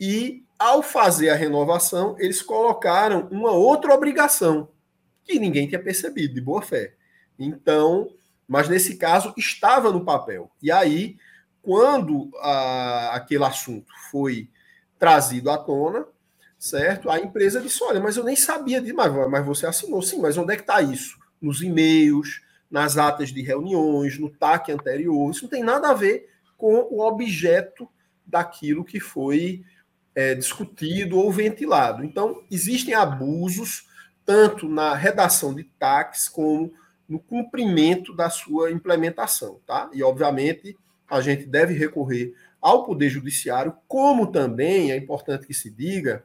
e, ao fazer a renovação, eles colocaram uma outra obrigação que ninguém tinha percebido, de boa fé. Então, mas nesse caso estava no papel. E aí, quando a, aquele assunto foi trazido à tona, certo? A empresa disse: Olha, mas eu nem sabia disso, mas, você assinou, sim, mas onde é que está isso? Nos e-mails, nas atas de reuniões, no TAC anterior. Isso não tem nada a ver com o objeto daquilo que foi é, discutido ou ventilado. Então, existem abusos tanto na redação de TACs como no cumprimento da sua implementação, tá? E obviamente a gente deve recorrer ao poder judiciário, como também é importante que se diga,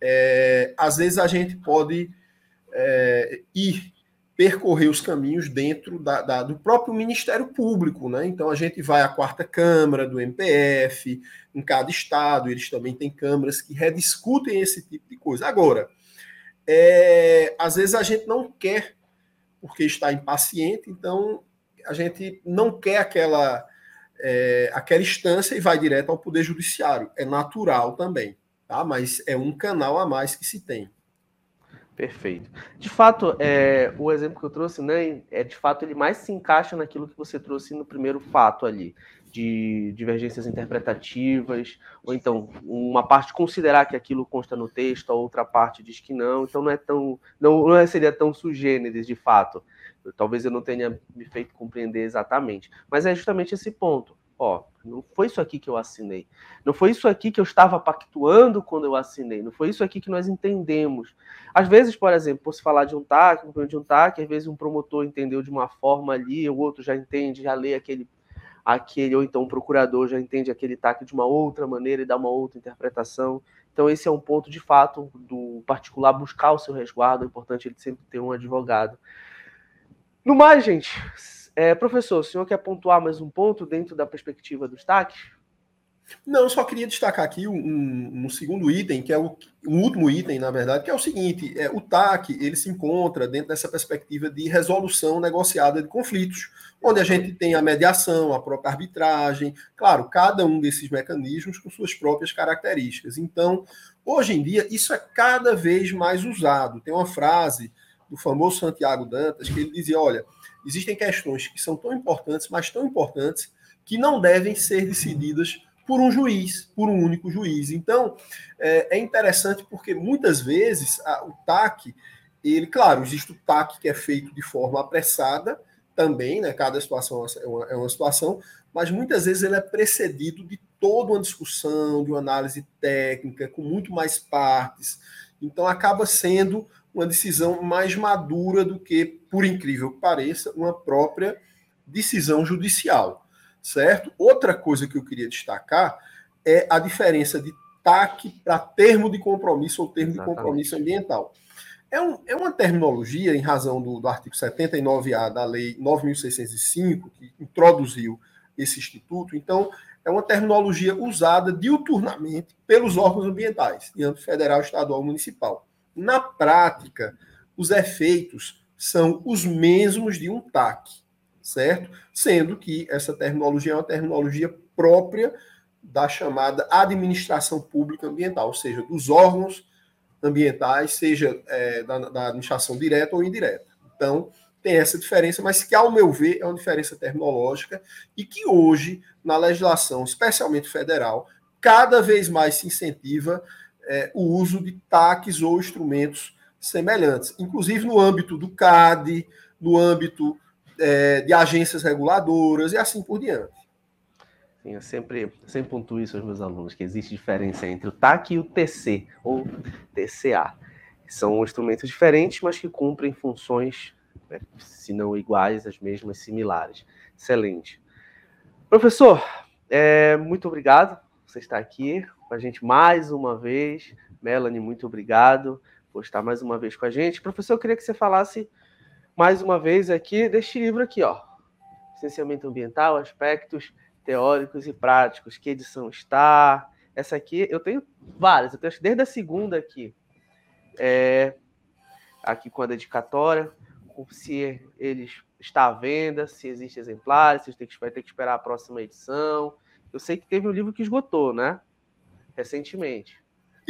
é, às vezes a gente pode é, ir percorrer os caminhos dentro da, da, do próprio Ministério Público, né? Então a gente vai à quarta Câmara do MPF, em cada estado, eles também têm câmaras que rediscutem esse tipo de coisa. Agora, é, às vezes a gente não quer, porque está impaciente, então a gente não quer aquela, é, aquela instância e vai direto ao Poder Judiciário. É natural também, tá? mas é um canal a mais que se tem. Perfeito. De fato, é, o exemplo que eu trouxe, né, é de fato ele mais se encaixa naquilo que você trouxe no primeiro fato ali, de divergências interpretativas, ou então uma parte considerar que aquilo consta no texto, a outra parte diz que não, então não é tão, não, não é, seria tão sugêneres de fato. Talvez eu não tenha me feito compreender exatamente, mas é justamente esse ponto ó, não foi isso aqui que eu assinei. Não foi isso aqui que eu estava pactuando quando eu assinei. Não foi isso aqui que nós entendemos. Às vezes, por exemplo, por se falar de um TAC, de um TAC, às vezes um promotor entendeu de uma forma ali, o outro já entende, já lê aquele, aquele ou então um procurador já entende aquele TAC de uma outra maneira e dá uma outra interpretação. Então, esse é um ponto, de fato, do particular buscar o seu resguardo. É importante ele sempre ter um advogado. No mais, gente, é, professor, o senhor quer pontuar mais um ponto dentro da perspectiva dos TACs? Não, só queria destacar aqui um, um, segundo item, que é o um último item, na verdade, que é o seguinte: é, o TAC ele se encontra dentro dessa perspectiva de resolução negociada de conflitos, onde a gente tem a mediação, a própria arbitragem, claro, cada um desses mecanismos com suas próprias características. Então, hoje em dia, isso é cada vez mais usado. Tem uma frase do famoso Santiago Dantas que ele dizia: olha existem questões que são tão importantes, mas tão importantes, que não devem ser decididas por um juiz, por um único juiz. Então, é, é interessante porque muitas vezes a, o TAC, ele, claro, existe o TAC que é feito de forma apressada, também, né? Cada situação é uma, é uma situação, mas muitas vezes ele é precedido de toda uma discussão, de uma análise técnica, com muito mais partes. Então acaba sendo uma decisão mais madura do que, por incrível que pareça, uma própria decisão judicial, certo? Outra coisa que eu queria destacar é a diferença de TAC para termo de compromisso ou termo Exatamente. de compromisso ambiental. É, um, é, uma terminologia, em razão do, do artigo 79A da Lei 9.605, que introduziu esse instituto, então, é uma terminologia usada diuturnamente pelos órgãos ambientais, de âmbito federal, estadual municipal. Na prática, os efeitos são os mesmos de um TAC, certo? Sendo que essa terminologia é uma terminologia própria da chamada administração pública ambiental, ou seja, dos órgãos ambientais, seja é, da, da, administração direta ou indireta. Então, tem essa diferença, mas que, ao meu ver, é uma diferença terminológica e que hoje, na legislação, especialmente federal, cada vez mais se incentiva é, o uso de taques ou instrumentos semelhantes, inclusive no âmbito do CAD, no âmbito é, de agências reguladoras e assim por diante. Sim, eu sempre, sempre pontuo isso aos meus alunos, que existe diferença entre o TAC e o TC, ou TCA. São instrumentos diferentes, mas que cumprem funções, né, se não iguais, as mesmas, similares. Excelente. Professor, é, muito obrigado por você estar aqui com a gente mais uma vez. Melanie, muito obrigado por estar mais uma vez com a gente. Professor, eu queria que você falasse mais uma vez aqui deste livro aqui, ó. Licenciamento Ambiental, Aspectos Teóricos e Práticos. Que edição está? Essa aqui, eu tenho várias, eu tenho desde a segunda aqui. É, aqui com a dedicatória, se eles está à venda, se existe exemplares, se vai ter que esperar a próxima edição. Eu sei que teve um livro que esgotou, né? recentemente.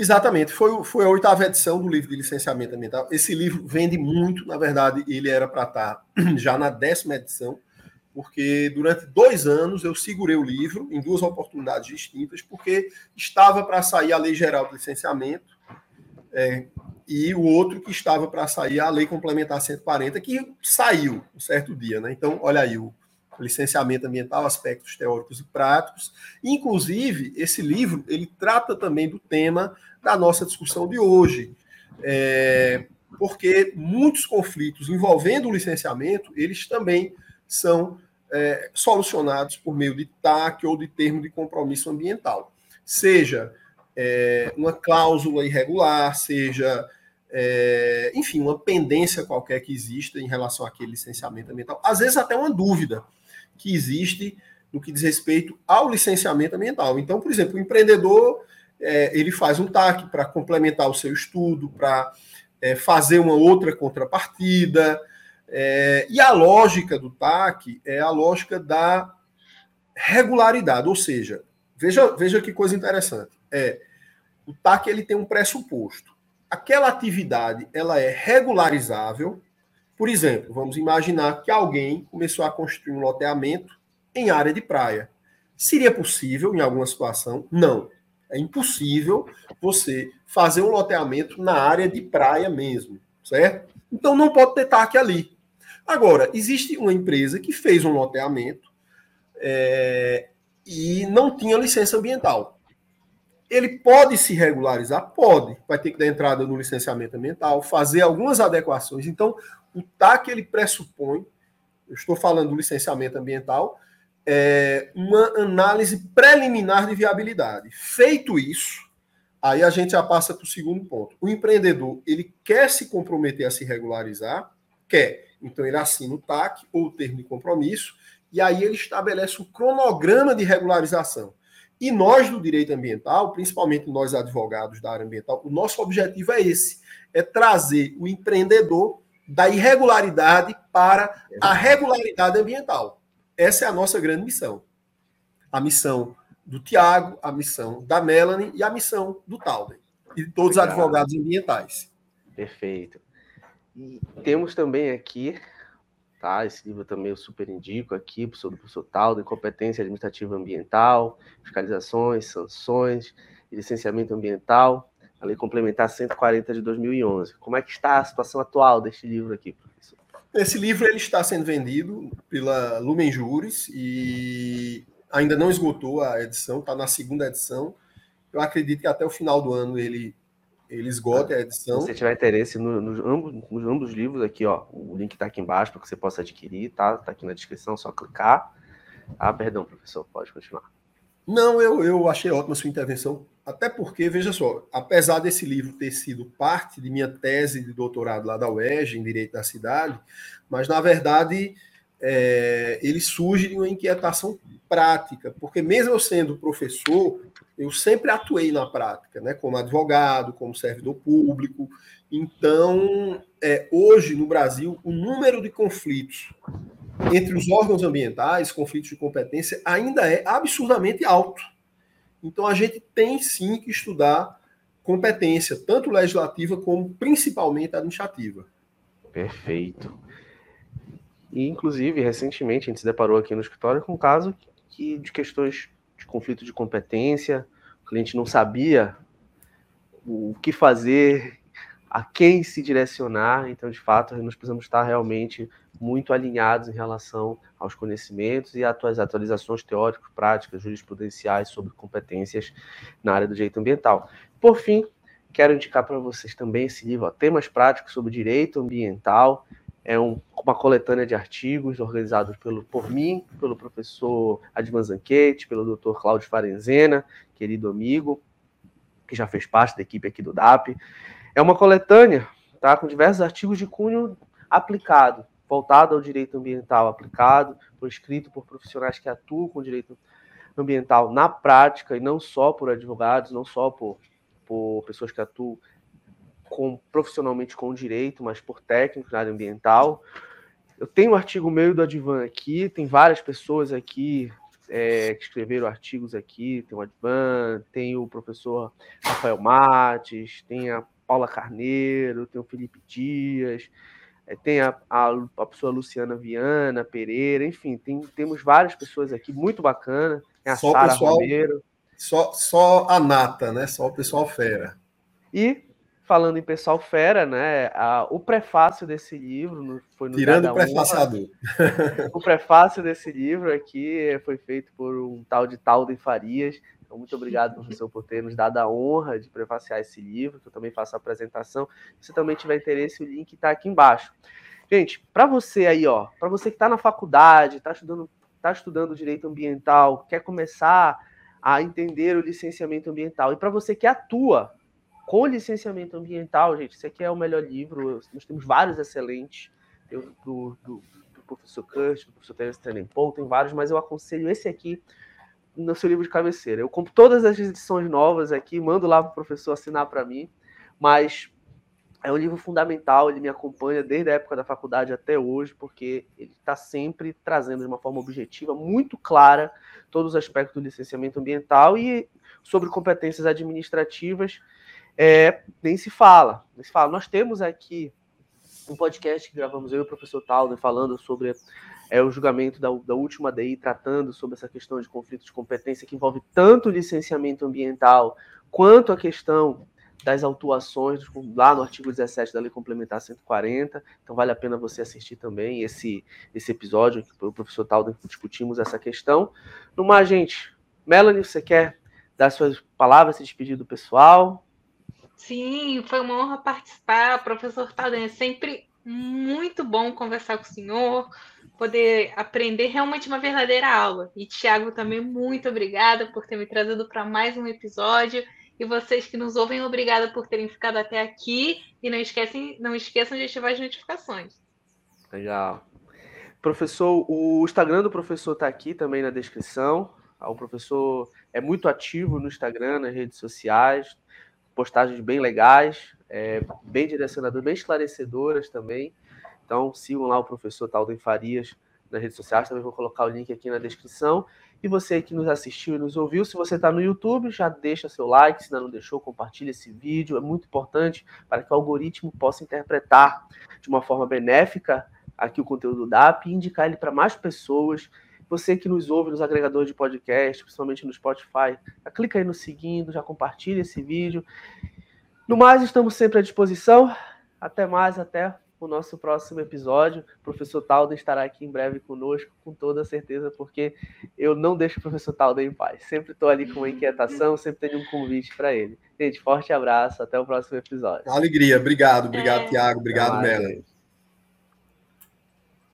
Exatamente, foi, foi a oitava edição do livro de licenciamento ambiental. Esse livro vende muito, na verdade, ele era para estar tá já na décima edição, porque durante dois anos eu segurei o livro em duas oportunidades distintas, porque estava para sair a Lei Geral de Licenciamento é, e o outro que estava para sair a Lei Complementar 140, que saiu um certo dia. Né? Então, olha aí, o, licenciamento ambiental, aspectos teóricos e práticos. Inclusive, esse livro ele trata também do tema da nossa discussão de hoje. É, porque muitos conflitos envolvendo o licenciamento, eles também são é, solucionados por meio de TAC ou de termo de compromisso ambiental. Seja é, uma cláusula irregular, seja, é, enfim, uma pendência qualquer que exista em relação àquele licenciamento ambiental. Às vezes até uma dúvida que existe no que diz respeito ao licenciamento ambiental. Então, por exemplo, o empreendedor é, ele faz um TAC para complementar o seu estudo, para é, fazer uma outra contrapartida, é, e a lógica do TAC é a lógica da regularidade, ou seja, veja, veja que coisa interessante. É, o TAC ele tem um pressuposto. Aquela atividade ela é regularizável. Por exemplo, vamos imaginar que alguém começou a construir um loteamento em área de praia. Seria possível em alguma situação? Não. É impossível você fazer um loteamento na área de praia mesmo, certo? Então não pode ter TAC ali. Agora, existe uma empresa que fez um loteamento é, e não tinha licença ambiental. Ele pode se regularizar? Pode. Vai ter que dar entrada no licenciamento ambiental, fazer algumas adequações. Então, o TAC ele pressupõe, eu estou falando do licenciamento ambiental, é, uma análise preliminar de viabilidade. Feito isso, aí a gente já passa para o segundo ponto. O empreendedor ele quer se comprometer a se regularizar, quer. Então ele assina o TAC ou o termo de compromisso, e aí ele estabelece o cronograma de regularização. E nós do direito ambiental, principalmente nós advogados da área ambiental, o nosso objetivo é esse: é trazer o empreendedor da irregularidade para a regularidade ambiental. Essa é a nossa grande missão. A missão do Tiago, a missão da Melanie e a missão do Talden. E de todos Obrigado. os advogados ambientais. Perfeito. E temos também aqui, tá? Esse livro também eu super indico aqui, professor do professor Talden, Competência Administrativa Ambiental, Fiscalizações, Sanções Licenciamento Ambiental, a Lei Complementar 140 de 2011. Como é que está a situação atual deste livro aqui, professor? Esse livro ele está sendo vendido pela Lumen Juris e ainda não esgotou a edição, está na segunda edição. Eu acredito que até o final do ano ele ele esgota a edição. Se você tiver interesse nos no, ambos, no ambos livros aqui, ó, o link está aqui embaixo para que você possa adquirir, tá? Está aqui na descrição, só clicar. Ah, perdão, professor, pode continuar. Não, eu, eu achei ótima a sua intervenção, até porque, veja só, apesar desse livro ter sido parte de minha tese de doutorado lá da UERJ, em Direito da Cidade, mas, na verdade, é, ele surge de uma inquietação prática, porque mesmo eu sendo professor, eu sempre atuei na prática, né, como advogado, como servidor público. Então, é, hoje no Brasil, o número de conflitos entre os órgãos ambientais, conflitos de competência, ainda é absurdamente alto. Então, a gente tem sim que estudar competência, tanto legislativa como principalmente administrativa. Perfeito. E, inclusive, recentemente a gente se deparou aqui no escritório com um caso que, de questões de conflito de competência, o cliente não sabia o que fazer, a quem se direcionar, então, de fato, nós precisamos estar realmente muito alinhados em relação aos conhecimentos e às atualizações teóricas, práticas, jurisprudenciais sobre competências na área do direito ambiental. Por fim, quero indicar para vocês também esse livro, ó, Temas Práticos sobre Direito Ambiental, é um, uma coletânea de artigos organizados pelo, por mim, pelo professor Advan Zanquete, pelo Dr. Cláudio Farenzena, querido amigo, que já fez parte da equipe aqui do DAP. É uma coletânea tá, com diversos artigos de cunho aplicado, voltado ao direito ambiental aplicado, por escrito por profissionais que atuam com direito ambiental na prática, e não só por advogados, não só por, por pessoas que atuam com, profissionalmente com direito, mas por técnico na área ambiental. Eu tenho um artigo meu do Advan aqui, tem várias pessoas aqui é, que escreveram artigos aqui, tem o Advan, tem o professor Rafael Mates, tem a Paula Carneiro, tem o Felipe Dias, é, tem a, a, a pessoa Luciana Viana, Pereira, enfim, tem, temos várias pessoas aqui, muito bacana, tem a Sara Romero. Só, só a nata, né? Só o pessoal fera. E falando em pessoal fera, né? A, o prefácio desse livro foi no Tirando o prefaciador. o prefácio desse livro aqui foi feito por um tal de Talden Farias. Então, muito obrigado, professor, por ter nos dado a honra de prefaciar esse livro, que eu também faço a apresentação. Se também tiver interesse, o link está aqui embaixo. Gente, para você aí, ó, para você que está na faculdade, está estudando, tá estudando direito ambiental, quer começar a entender o licenciamento ambiental, e para você que atua com licenciamento ambiental, gente, esse aqui é o melhor livro. Nós temos vários excelentes, do, do, do professor Kurt, do professor Terence Tenenpol, tem vários, mas eu aconselho esse aqui no seu livro de cabeceira. Eu compro todas as edições novas aqui, mando lá para o professor assinar para mim, mas é um livro fundamental, ele me acompanha desde a época da faculdade até hoje, porque ele está sempre trazendo de uma forma objetiva, muito clara, todos os aspectos do licenciamento ambiental e sobre competências administrativas, é, nem se fala. Nem se fala. Nós temos aqui um podcast que gravamos eu e o professor Talden falando sobre é, o julgamento da, da última DI, tratando sobre essa questão de conflito de competência que envolve tanto o licenciamento ambiental quanto a questão das autuações lá no artigo 17 da Lei Complementar 140. Então vale a pena você assistir também esse, esse episódio que o professor Talden discutimos essa questão. No mais, gente, Melanie, você quer dar suas palavras, se despedir do pessoal? Sim, foi uma honra participar, professor Talden. É sempre muito bom conversar com o senhor, poder aprender realmente uma verdadeira aula. E, Tiago, também muito obrigada por ter me trazido para mais um episódio. E vocês que nos ouvem, obrigada por terem ficado até aqui. E não, esquecem, não esqueçam de ativar as notificações. Legal. Professor, o Instagram do professor está aqui também na descrição. O professor é muito ativo no Instagram, nas redes sociais, postagens bem legais, é, bem direcionadoras, bem esclarecedoras também. Então sigam lá o professor Talden Farias nas redes sociais, também vou colocar o link aqui na descrição. E você que nos assistiu e nos ouviu, se você está no YouTube, já deixa seu like, se ainda não deixou, compartilha esse vídeo, é muito importante para que o algoritmo possa interpretar de uma forma benéfica aqui o conteúdo do DAP e indicar ele para mais pessoas. Você que nos ouve nos agregadores de podcast, principalmente no Spotify, clica aí no seguindo, já compartilha esse vídeo. No mais, estamos sempre à disposição. Até mais, até o nosso próximo episódio. O professor Talden estará aqui em breve conosco, com toda certeza, porque eu não deixo o professor Talden em paz. Sempre estou ali com uma inquietação, sempre tenho um convite para ele. Gente, forte abraço, até o próximo episódio. Alegria, obrigado, obrigado, é. Tiago, obrigado, Melanie.